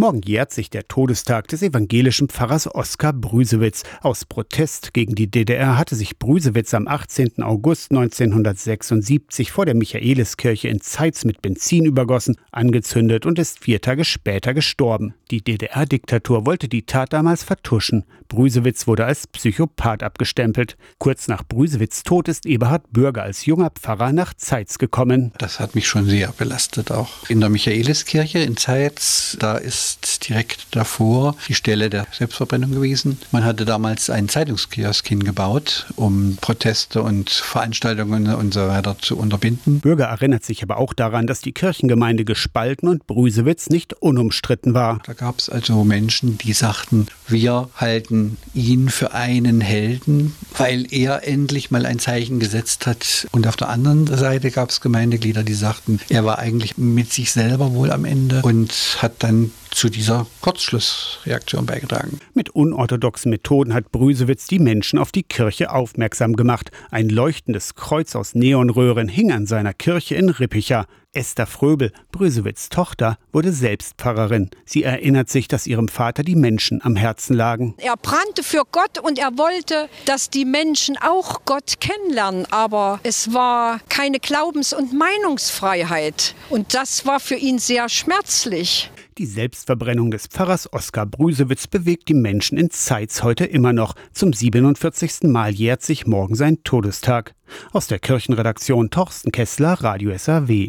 Morgen jährt sich der Todestag des evangelischen Pfarrers Oskar Brüsewitz. Aus Protest gegen die DDR hatte sich Brüsewitz am 18. August 1976 vor der Michaeliskirche in Zeitz mit Benzin übergossen, angezündet und ist vier Tage später gestorben. Die DDR-Diktatur wollte die Tat damals vertuschen. Brüsewitz wurde als Psychopath abgestempelt. Kurz nach Brüsewitz Tod ist Eberhard Bürger als junger Pfarrer nach Zeitz gekommen. Das hat mich schon sehr belastet auch. In der Michaeliskirche in Zeitz, da ist ist direkt davor die Stelle der Selbstverbrennung gewesen. Man hatte damals einen Zeitungskiosk hingebaut, um Proteste und Veranstaltungen und so weiter zu unterbinden. Bürger erinnert sich aber auch daran, dass die Kirchengemeinde gespalten und Brüsewitz nicht unumstritten war. Da gab es also Menschen, die sagten, wir halten ihn für einen Helden, weil er endlich mal ein Zeichen gesetzt hat. Und auf der anderen Seite gab es Gemeindeglieder, die sagten, er war eigentlich mit sich selber wohl am Ende und hat dann zu dieser Kurzschlussreaktion beigetragen. Mit unorthodoxen Methoden hat Brüsewitz die Menschen auf die Kirche aufmerksam gemacht. Ein leuchtendes Kreuz aus Neonröhren hing an seiner Kirche in Rippicha. Esther Fröbel, Brüsewitz Tochter, wurde selbst Pfarrerin. Sie erinnert sich, dass ihrem Vater die Menschen am Herzen lagen. Er brannte für Gott und er wollte, dass die Menschen auch Gott kennenlernen. Aber es war keine Glaubens- und Meinungsfreiheit. Und das war für ihn sehr schmerzlich. Die Selbstverbrennung des Pfarrers Oskar Brüsewitz bewegt die Menschen in Zeitz heute immer noch. Zum 47. Mal jährt sich morgen sein Todestag. Aus der Kirchenredaktion Torsten Kessler, Radio SAW.